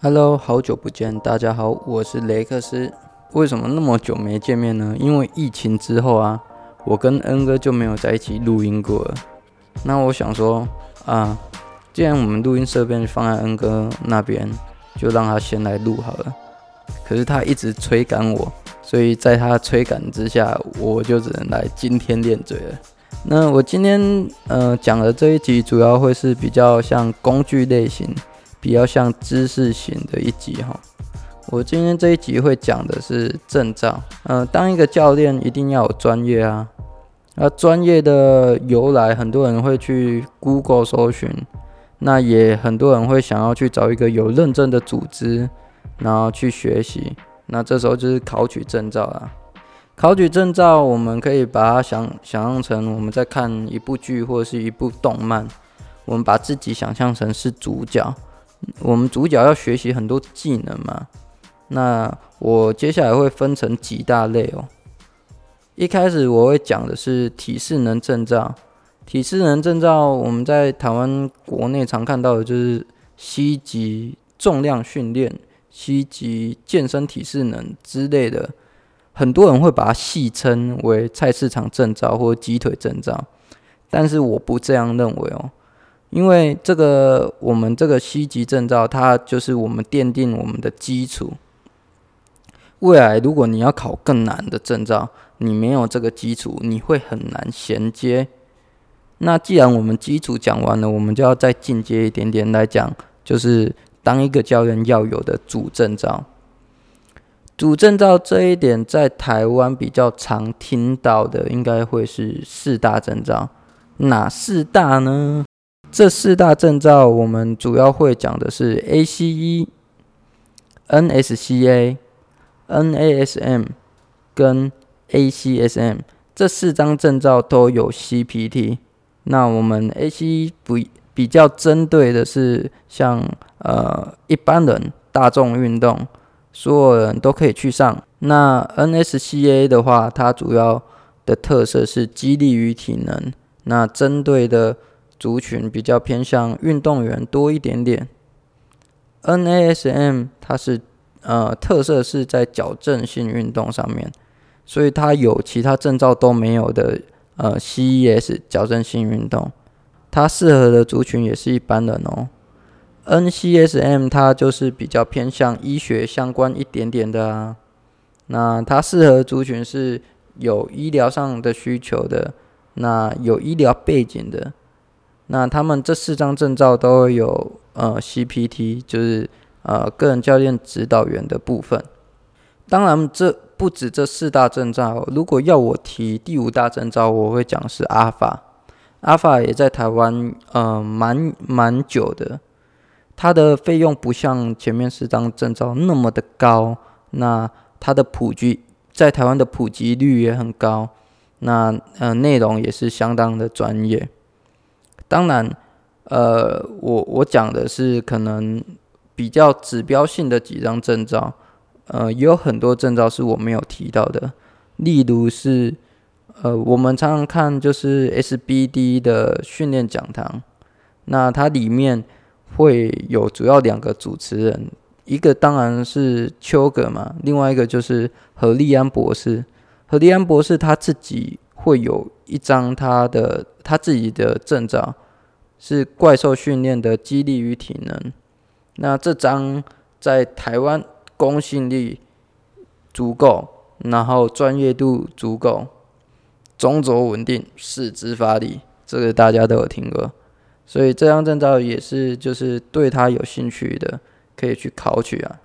Hello，好久不见，大家好，我是雷克斯。为什么那么久没见面呢？因为疫情之后啊，我跟恩哥就没有在一起录音过了。那我想说啊，既然我们录音设备放在恩哥那边，就让他先来录好了。可是他一直催赶我，所以在他催赶之下，我就只能来今天练嘴了。那我今天呃讲的这一集，主要会是比较像工具类型。比较像知识型的一集哈，我今天这一集会讲的是证照。嗯，当一个教练一定要有专业啊，那专业的由来，很多人会去 Google 搜寻，那也很多人会想要去找一个有认证的组织，然后去学习。那这时候就是考取证照啦。考取证照，我们可以把它想想象成我们在看一部剧或者是一部动漫，我们把自己想象成是主角。我们主角要学习很多技能嘛，那我接下来会分成几大类哦。一开始我会讲的是体适能证照，体适能证照我们在台湾国内常看到的就是西级重量训练、西级健身体适能之类的，很多人会把它戏称为菜市场证照或鸡腿证照，但是我不这样认为哦。因为这个，我们这个 C 级证照，它就是我们奠定我们的基础。未来如果你要考更难的证照，你没有这个基础，你会很难衔接。那既然我们基础讲完了，我们就要再进阶一点点来讲，就是当一个教练要有的主证照。主证照这一点，在台湾比较常听到的，应该会是四大证照。哪四大呢？这四大证照，我们主要会讲的是 ACE、NSCA、NASM 跟 ACSM 这四张证照都有 CPT。那我们 ACE 不比较针对的是像呃一般人大众运动，所有人都可以去上。那 NSCA 的话，它主要的特色是激励与体能，那针对的。族群比较偏向运动员多一点点，NASM 它是呃特色是在矫正性运动上面，所以它有其他证照都没有的呃 CES 矫正性运动，它适合的族群也是一般人哦。NCSM 它就是比较偏向医学相关一点点的啊，那它适合族群是有医疗上的需求的，那有医疗背景的。那他们这四张证照都有呃 CPT，就是呃个人教练指导员的部分。当然，这不止这四大证照。如果要我提第五大证照，我会讲是阿法。阿法也在台湾呃蛮蛮久的，它的费用不像前面四张证照那么的高。那它的普及在台湾的普及率也很高。那呃内容也是相当的专业。当然，呃，我我讲的是可能比较指标性的几张证照，呃，也有很多证照是我没有提到的，例如是，呃，我们常常看就是 SBD 的训练讲堂，那它里面会有主要两个主持人，一个当然是丘格嘛，另外一个就是何利安博士，何利安博士他自己会有一张他的。他自己的证照是怪兽训练的激励与体能，那这张在台湾公信力足够，然后专业度足够，中轴稳定，四肢发力，这个大家都有听过，所以这张证照也是就是对他有兴趣的可以去考取啊。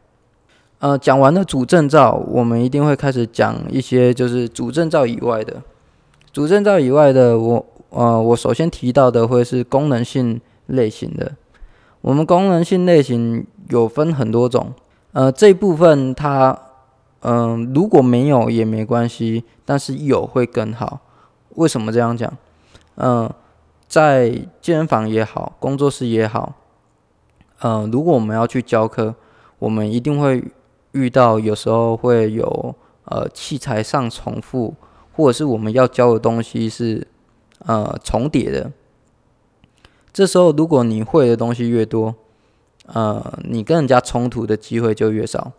呃，讲完了主证照，我们一定会开始讲一些就是主证照以外的，主证照以外的我。呃，我首先提到的会是功能性类型的。我们功能性类型有分很多种，呃，这部分它，嗯，如果没有也没关系，但是有会更好。为什么这样讲？嗯，在健身房也好，工作室也好，嗯，如果我们要去教课，我们一定会遇到有时候会有呃器材上重复，或者是我们要教的东西是。呃，重叠的。这时候，如果你会的东西越多，呃，你跟人家冲突的机会就越少。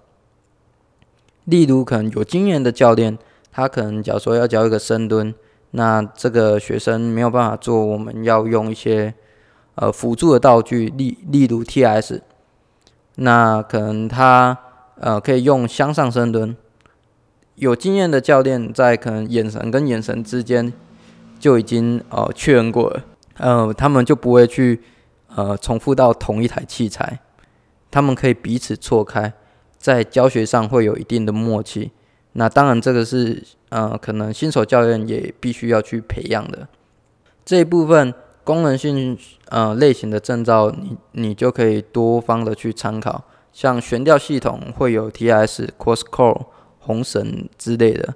例如，可能有经验的教练，他可能假如说要教一个深蹲，那这个学生没有办法做，我们要用一些呃辅助的道具，例例如 TS，那可能他呃可以用向上深蹲。有经验的教练在可能眼神跟眼神之间就已经呃确认过了，呃，他们就不会去呃重复到同一台器材，他们可以彼此错开，在教学上会有一定的默契。那当然，这个是呃可能新手教练也必须要去培养的这一部分功能性呃类型的证照，你你就可以多方的去参考，像悬吊系统会有 TS Cross Core。红绳之类的，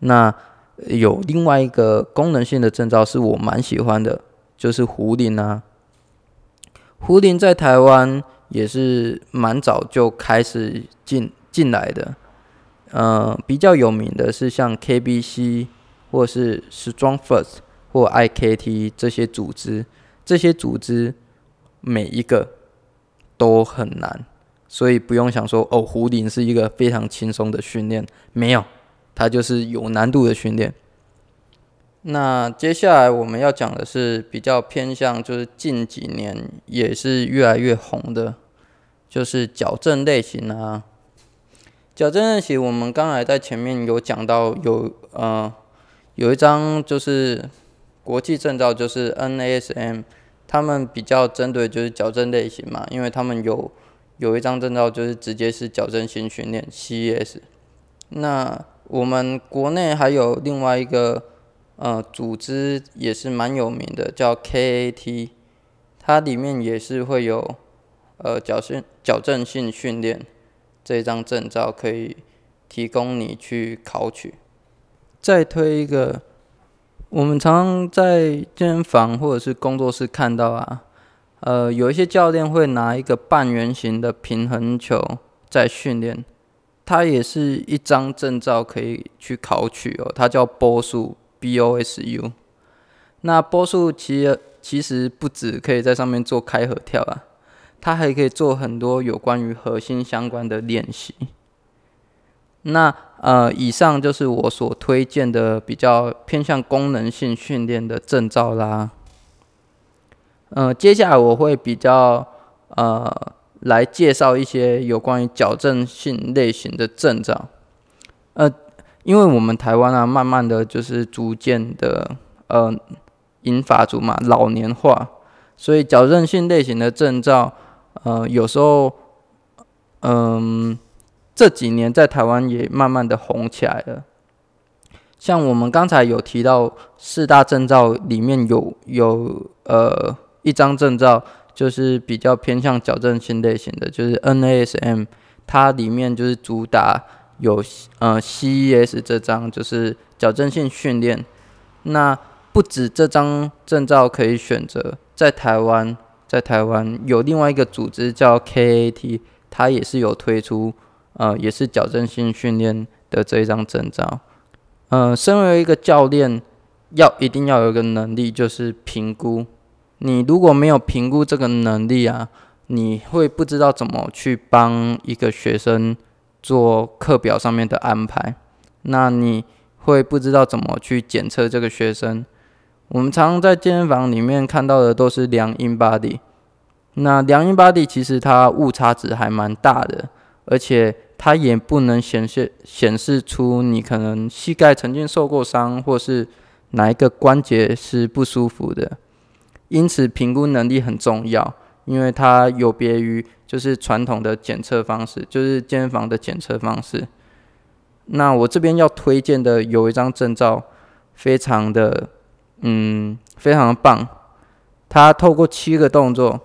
那有另外一个功能性的证照是我蛮喜欢的，就是胡林啊。胡林在台湾也是蛮早就开始进进来的，呃，比较有名的是像 KBC 或是 Strong First 或 IKT 这些组织，这些组织每一个都很难。所以不用想说哦，壶铃是一个非常轻松的训练，没有，它就是有难度的训练。那接下来我们要讲的是比较偏向，就是近几年也是越来越红的，就是矫正类型啊。矫正类型，我们刚才在前面有讲到，有呃有一张就是国际证照，就是 NASM，他们比较针对就是矫正类型嘛，因为他们有。有一张证照就是直接是矫正性训练 CES，那我们国内还有另外一个呃组织也是蛮有名的，叫 KAT，它里面也是会有呃矫正矫正性训练这张证照可以提供你去考取。再推一个，我们常常在健身房或者是工作室看到啊。呃，有一些教练会拿一个半圆形的平衡球在训练，它也是一张证照可以去考取哦，它叫波速 B O S U。那波速其实其实不止可以在上面做开合跳啊，它还可以做很多有关于核心相关的练习。那呃，以上就是我所推荐的比较偏向功能性训练的证照啦。呃，接下来我会比较呃来介绍一些有关于矫正性类型的症状。呃，因为我们台湾啊，慢慢的就是逐渐的呃银发族嘛，老年化，所以矫正性类型的症状，呃，有时候嗯这几年在台湾也慢慢的红起来了。像我们刚才有提到四大证照里面有有呃。一张证照就是比较偏向矫正性类型的，就是 NASM，它里面就是主打有呃 CES 这张就是矫正性训练。那不止这张证照可以选择，在台湾，在台湾有另外一个组织叫 KAT，它也是有推出呃也是矫正性训练的这一张证照。呃，身为一个教练，要一定要有一个能力，就是评估。你如果没有评估这个能力啊，你会不知道怎么去帮一个学生做课表上面的安排。那你会不知道怎么去检测这个学生。我们常常在健身房里面看到的都是量 in body，那量 in body 其实它误差值还蛮大的，而且它也不能显示显示出你可能膝盖曾经受过伤，或是哪一个关节是不舒服的。因此，评估能力很重要，因为它有别于就是传统的检测方式，就是健身房的检测方式。那我这边要推荐的有一张证照，非常的，嗯，非常的棒。它透过七个动作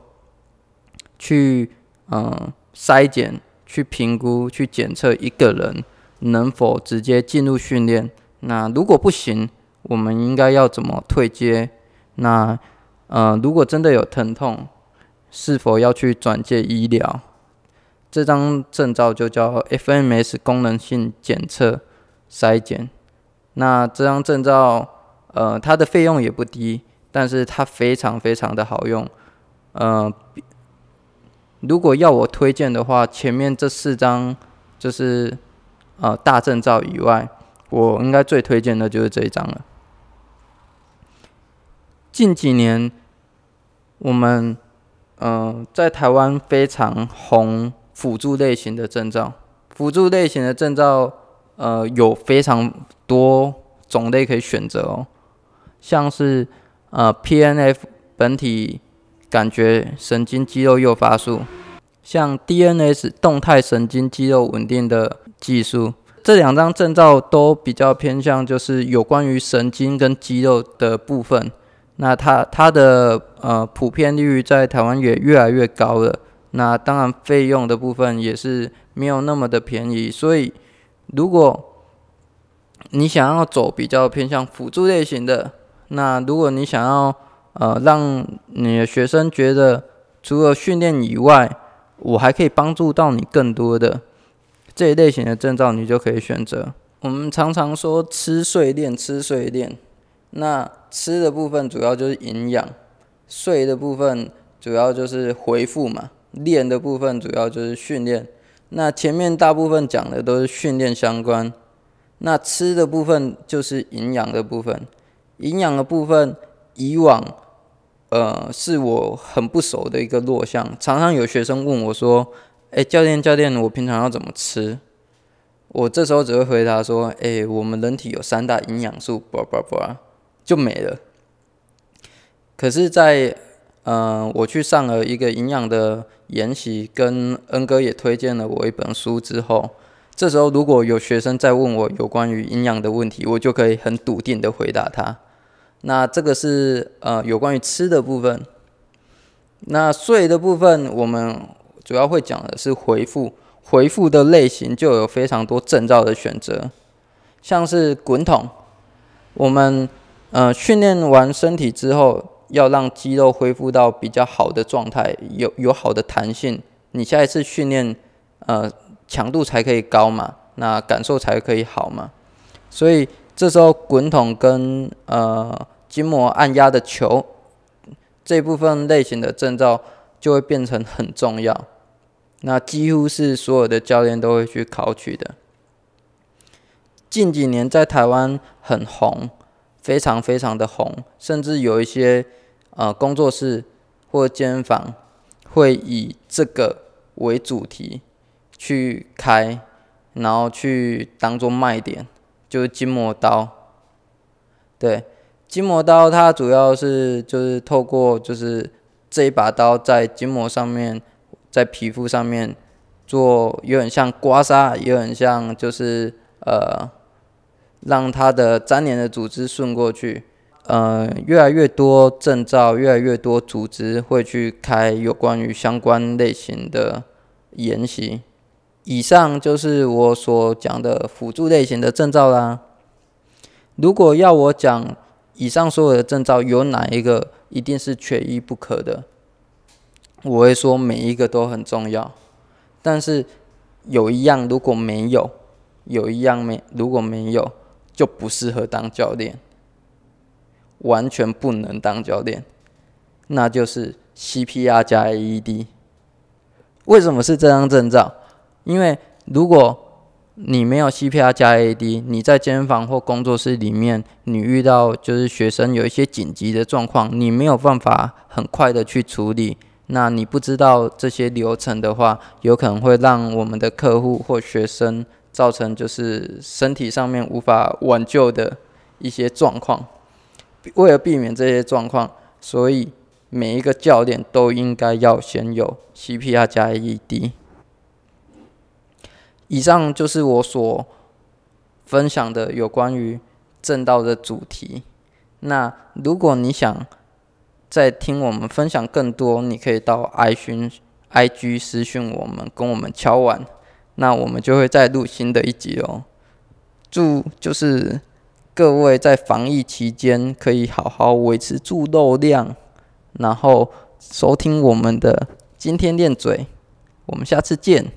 去，嗯，筛检、去评估、去检测一个人能否直接进入训练。那如果不行，我们应该要怎么退阶？那呃，如果真的有疼痛，是否要去转介医疗？这张证照就叫 FMS 功能性检测筛检。那这张证照，呃，它的费用也不低，但是它非常非常的好用。呃，如果要我推荐的话，前面这四张就是呃大证照以外，我应该最推荐的就是这一张了。近几年，我们呃在台湾非常红辅助类型的证照，辅助类型的证照呃有非常多种类可以选择哦，像是呃 PNF 本体。感觉神经肌肉诱发术，像 DNS 动态神经肌肉稳定的技术，这两张证照都比较偏向就是有关于神经跟肌肉的部分。那它它的呃普遍率在台湾也越来越高了。那当然费用的部分也是没有那么的便宜。所以如果你想要走比较偏向辅助类型的，那如果你想要呃，让你的学生觉得除了训练以外，我还可以帮助到你更多的这一类型的证照，你就可以选择。我们常常说吃睡练，吃睡练。那吃的部分主要就是营养，睡的部分主要就是回复嘛，练的部分主要就是训练。那前面大部分讲的都是训练相关，那吃的部分就是营养的部分，营养的部分。以往，呃，是我很不熟的一个弱项。常常有学生问我说：“哎，教练，教练，我平常要怎么吃？”我这时候只会回答说：“哎，我们人体有三大营养素，叭叭叭，就没了。”可是，在呃，我去上了一个营养的研习，跟恩哥也推荐了我一本书之后，这时候如果有学生在问我有关于营养的问题，我就可以很笃定的回答他。那这个是呃有关于吃的部分，那睡的部分我们主要会讲的是回复，回复的类型就有非常多证照的选择，像是滚筒，我们呃训练完身体之后，要让肌肉恢复到比较好的状态，有有好的弹性，你下一次训练呃强度才可以高嘛，那感受才可以好嘛，所以。这时候滚筒跟呃筋膜按压的球这部分类型的证照就会变成很重要，那几乎是所有的教练都会去考取的。近几年在台湾很红，非常非常的红，甚至有一些呃工作室或间房会以这个为主题去开，然后去当做卖点。就是筋膜刀，对，筋膜刀它主要是就是透过就是这一把刀在筋膜上面，在皮肤上面做，有点像刮痧，有点像就是呃让它的粘连的组织顺过去，呃，越来越多证照，越来越多组织会去开有关于相关类型的研习。以上就是我所讲的辅助类型的证照啦。如果要我讲以上所有的证照有哪一个一定是缺一不可的，我会说每一个都很重要。但是有一样如果没有，有一样没如果没有，就不适合当教练，完全不能当教练，那就是 CPR 加 AED。为什么是这张证照？因为如果你没有 CPR 加 AED，你在健身房或工作室里面，你遇到就是学生有一些紧急的状况，你没有办法很快的去处理，那你不知道这些流程的话，有可能会让我们的客户或学生造成就是身体上面无法挽救的一些状况。为了避免这些状况，所以每一个教练都应该要先有 CPR 加 AED。以上就是我所分享的有关于正道的主题。那如果你想再听我们分享更多，你可以到 i 讯 i g 私讯我们，跟我们敲完，那我们就会再录新的一集哦。祝就是各位在防疫期间可以好好维持住肉量，然后收听我们的今天练嘴，我们下次见。